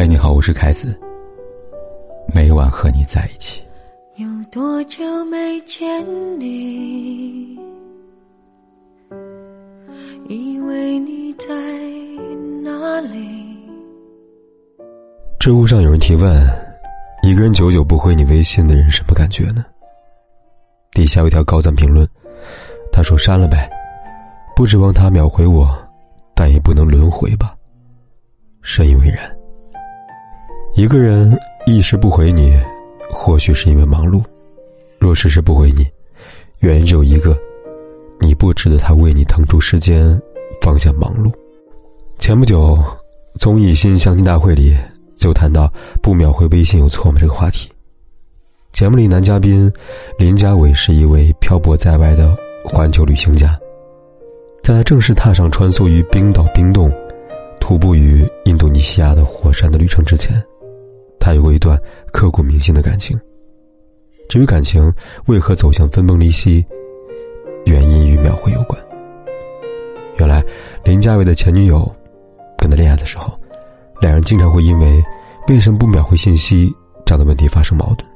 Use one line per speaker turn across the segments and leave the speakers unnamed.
嗨，你好，我是凯子。每晚和你在一起。
有多久没见你？以为你在哪里？
知乎上有人提问：一个人久久不回你微信的人，什么感觉呢？底下有一条高赞评论，他说：“删了呗，不指望他秒回我，但也不能轮回吧。”深以为然。一个人一时不回你，或许是因为忙碌；若时时不回你，原因只有一个：你不值得他为你腾出时间，放下忙碌。前不久，综艺《新相亲大会》里就谈到“不秒回微信有错吗”这个话题。节目里男嘉宾林家伟是一位漂泊在外的环球旅行家，在他正式踏上穿梭于冰岛冰洞、徒步于印度尼西亚的火山的旅程之前。他有过一段刻骨铭心的感情。至于感情为何走向分崩离析，原因与秒回有关。原来，林佳伟的前女友跟他恋爱的时候，两人经常会因为为什么不秒回信息这样的问题发生矛盾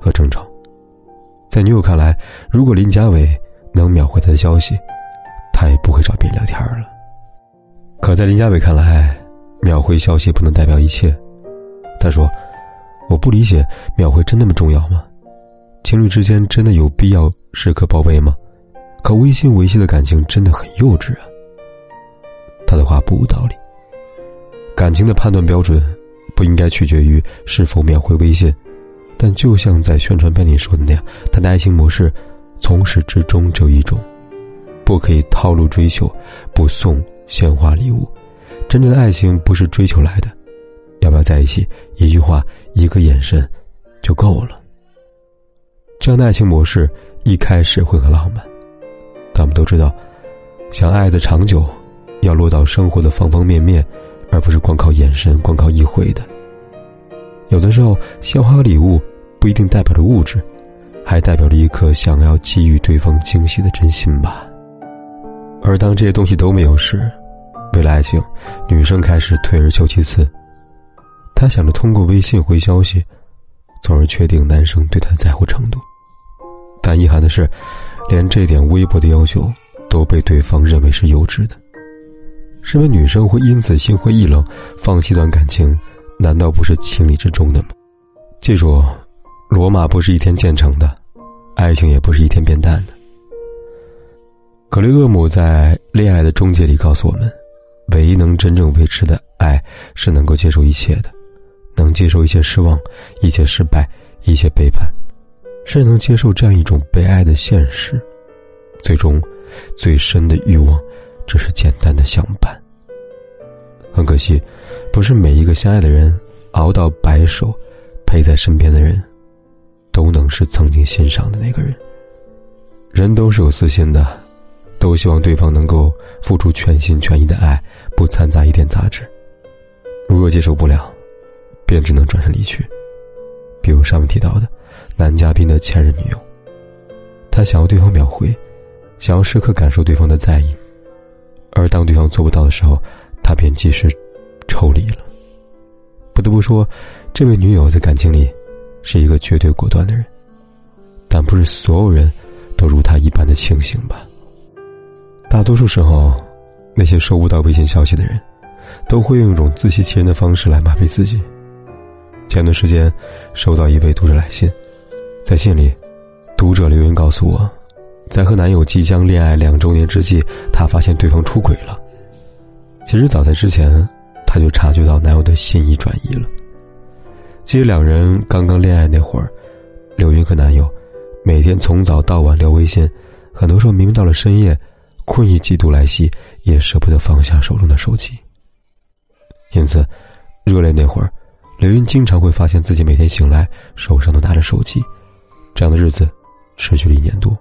和争吵。在女友看来，如果林佳伟能秒回他的消息，他也不会找别人聊天了。可在林佳伟看来，秒回消息不能代表一切。他说。我不理解，秒回真那么重要吗？情侣之间真的有必要时刻报备吗？可微信维系的感情真的很幼稚啊。他的话不无道理。感情的判断标准不应该取决于是否秒回微信，但就像在宣传片里说的那样，他的爱情模式从始至终只有一种：不可以套路追求，不送鲜花礼物。真正的爱情不是追求来的。要不要在一起？一句话，一个眼神，就够了。这样的爱情模式一开始会很浪漫，但我们都知道，想爱的长久，要落到生活的方方面面，而不是光靠眼神、光靠一回的。有的时候，鲜花和礼物不一定代表着物质，还代表着一颗想要给予对方惊喜的真心吧。而当这些东西都没有时，为了爱情，女生开始退而求其次。他想着通过微信回消息，从而确定男生对他在乎程度。但遗憾的是，连这点微薄的要求都被对方认为是幼稚的。身为女生会因此心灰意冷，放弃段感情，难道不是情理之中的吗？记住，罗马不是一天建成的，爱情也不是一天变淡的。格雷厄姆在《恋爱的终结》里告诉我们，唯一能真正维持的爱，是能够接受一切的。能接受一些失望，一些失败，一些背叛，甚至能接受这样一种被爱的现实。最终，最深的欲望，只是简单的相伴。很可惜，不是每一个相爱的人，熬到白首，陪在身边的人，都能是曾经欣赏的那个人。人都是有私心的，都希望对方能够付出全心全意的爱，不掺杂一点杂质。如果接受不了，便只能转身离去，比如上面提到的男嘉宾的前任女友，他想要对方秒回，想要时刻感受对方的在意，而当对方做不到的时候，他便及时抽离了。不得不说，这位女友在感情里是一个绝对果断的人，但不是所有人都如她一般的清醒吧？大多数时候，那些收不到微信消息的人，都会用一种自欺欺人的方式来麻痹自己。前段时间，收到一位读者来信，在信里，读者留言告诉我，在和男友即将恋爱两周年之际，她发现对方出轨了。其实早在之前，她就察觉到男友的心意转移了。记得两人刚刚恋爱那会儿，刘云和男友每天从早到晚聊微信，很多时候明明到了深夜，困意极度来袭，也舍不得放下手中的手机。因此，热恋那会儿。刘云经常会发现自己每天醒来手上都拿着手机，这样的日子持续了一年多。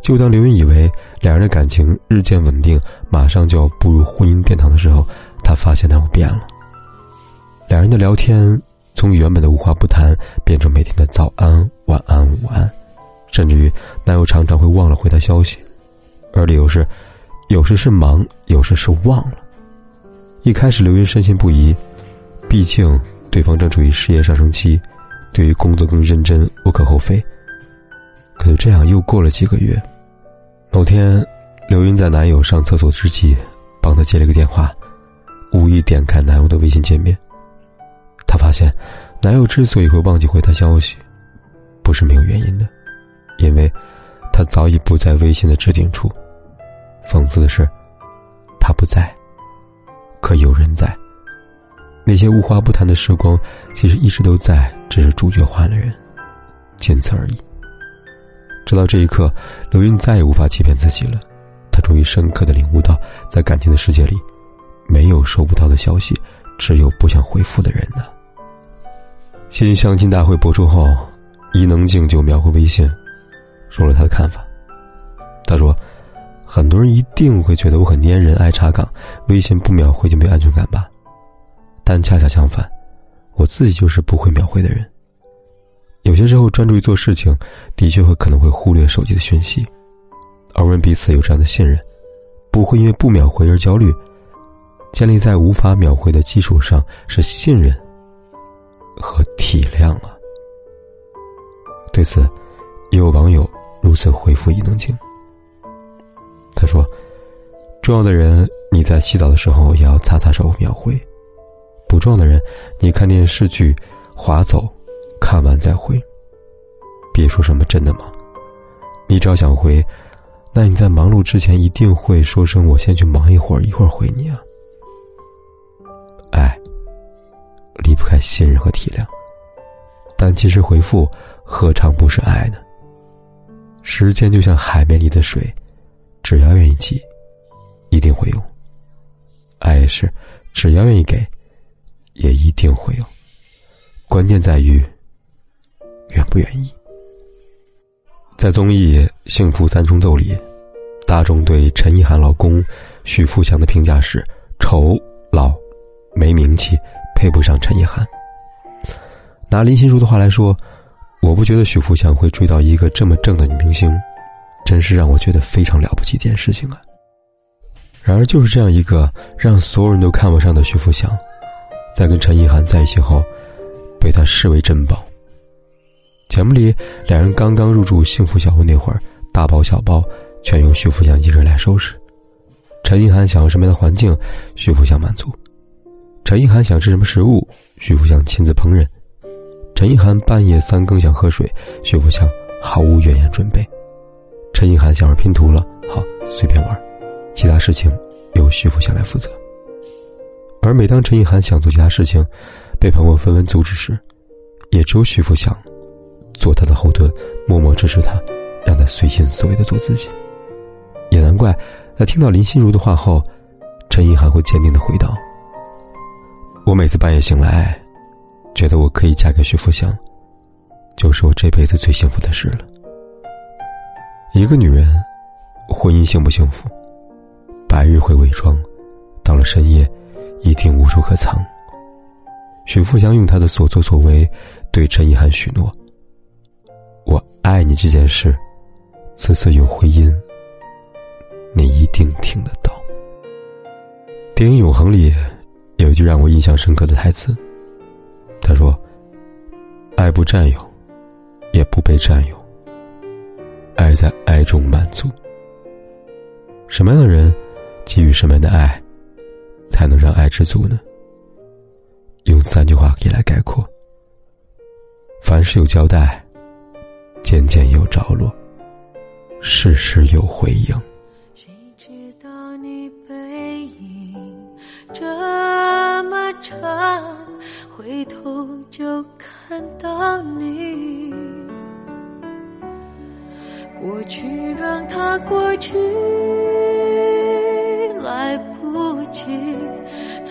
就当刘云以为两人的感情日渐稳定，马上就要步入婚姻殿堂的时候，他发现男友变了。两人的聊天从原本的无话不谈变成每天的早安、晚安、午安，甚至于男友常常会忘了回他消息，而理由是有时是忙，有时是忘了。一开始刘云深信不疑。毕竟对方正处于事业上升期，对于工作更认真，无可厚非。可就这样又过了几个月，某天，刘云在男友上厕所之际，帮他接了个电话，无意点开男友的微信界面。她发现，男友之所以会忘记回她消息，不是没有原因的，因为，他早已不在微信的置顶处。讽刺的是，他不在，可有人在。那些无话不谈的时光，其实一直都在，只是主角换了人，仅此而已。直到这一刻，刘云再也无法欺骗自己了。他终于深刻的领悟到，在感情的世界里，没有收不到的消息，只有不想回复的人呢。新相亲大会播出后，伊能静就秒回微信，说了他的看法。他说：“很多人一定会觉得我很粘人、爱查岗，微信不秒回就没安全感吧？但恰恰相反，我自己就是不会秒回的人。有些时候专注于做事情，的确会可能会忽略手机的讯息。而我们彼此有这样的信任，不会因为不秒回而焦虑。建立在无法秒回的基础上，是信任。”和体谅啊！对此，也有网友如此回复伊能静。他说：“重要的人，你在洗澡的时候也要擦擦手秒回；不撞的人，你看电视剧划走，看完再回。别说什么真的吗？你只要想回，那你在忙碌之前一定会说声‘我先去忙一会儿，一会儿回你啊’。”爱离不开信任和体谅，但其实回复何尝不是爱呢？时间就像海绵里的水，只要愿意挤，一定会有。爱是只要愿意给，也一定会有。关键在于愿不愿意。在综艺《幸福三重奏》里，大众对陈意涵老公许富祥的评价是：丑、老、没名气。配不上陈意涵。拿林心如的话来说，我不觉得许富祥会追到一个这么正的女明星，真是让我觉得非常了不起一件事情啊。然而，就是这样一个让所有人都看不上的许富祥，在跟陈意涵在一起后，被他视为珍宝。节目里，两人刚刚入住幸福小屋那会儿，大包小包全由徐富祥一人来收拾。陈意涵想要什么样的环境，徐富祥满足。陈意涵想吃什么食物，徐福祥亲自烹饪。陈意涵半夜三更想喝水，徐福祥毫无怨言准备。陈意涵想玩拼图了，好随便玩，其他事情由徐福祥来负责。而每当陈意涵想做其他事情，被朋友纷纷阻止时，也只有徐福祥做他的后盾，默默支持他，让他随心所欲的做自己。也难怪，在听到林心如的话后，陈意涵会坚定的回道。我每次半夜醒来，觉得我可以嫁给徐福祥，就是我这辈子最幸福的事了。一个女人，婚姻幸不幸福，白日会伪装，到了深夜，一定无处可藏。许富祥用他的所作所为，对陈意涵许诺：“我爱你这件事，此次有回音，你一定听得到。”电影《永恒》里。有一句让我印象深刻的台词。他说：“爱不占有，也不被占有。爱在爱中满足。什么样的人，给予什么样的爱，才能让爱知足呢？用三句话可以来概括：凡事有交代，件件有着落，事事有回应。”
谁知道你背影这么长，回头就看到你。过去让它过去，来不及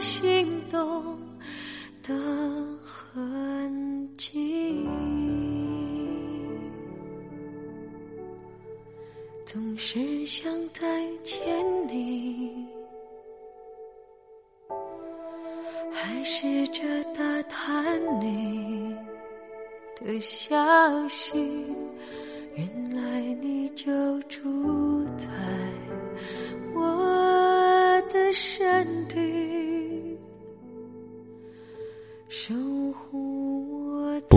心动的痕迹。总是想再见你，还试着打探你的消息。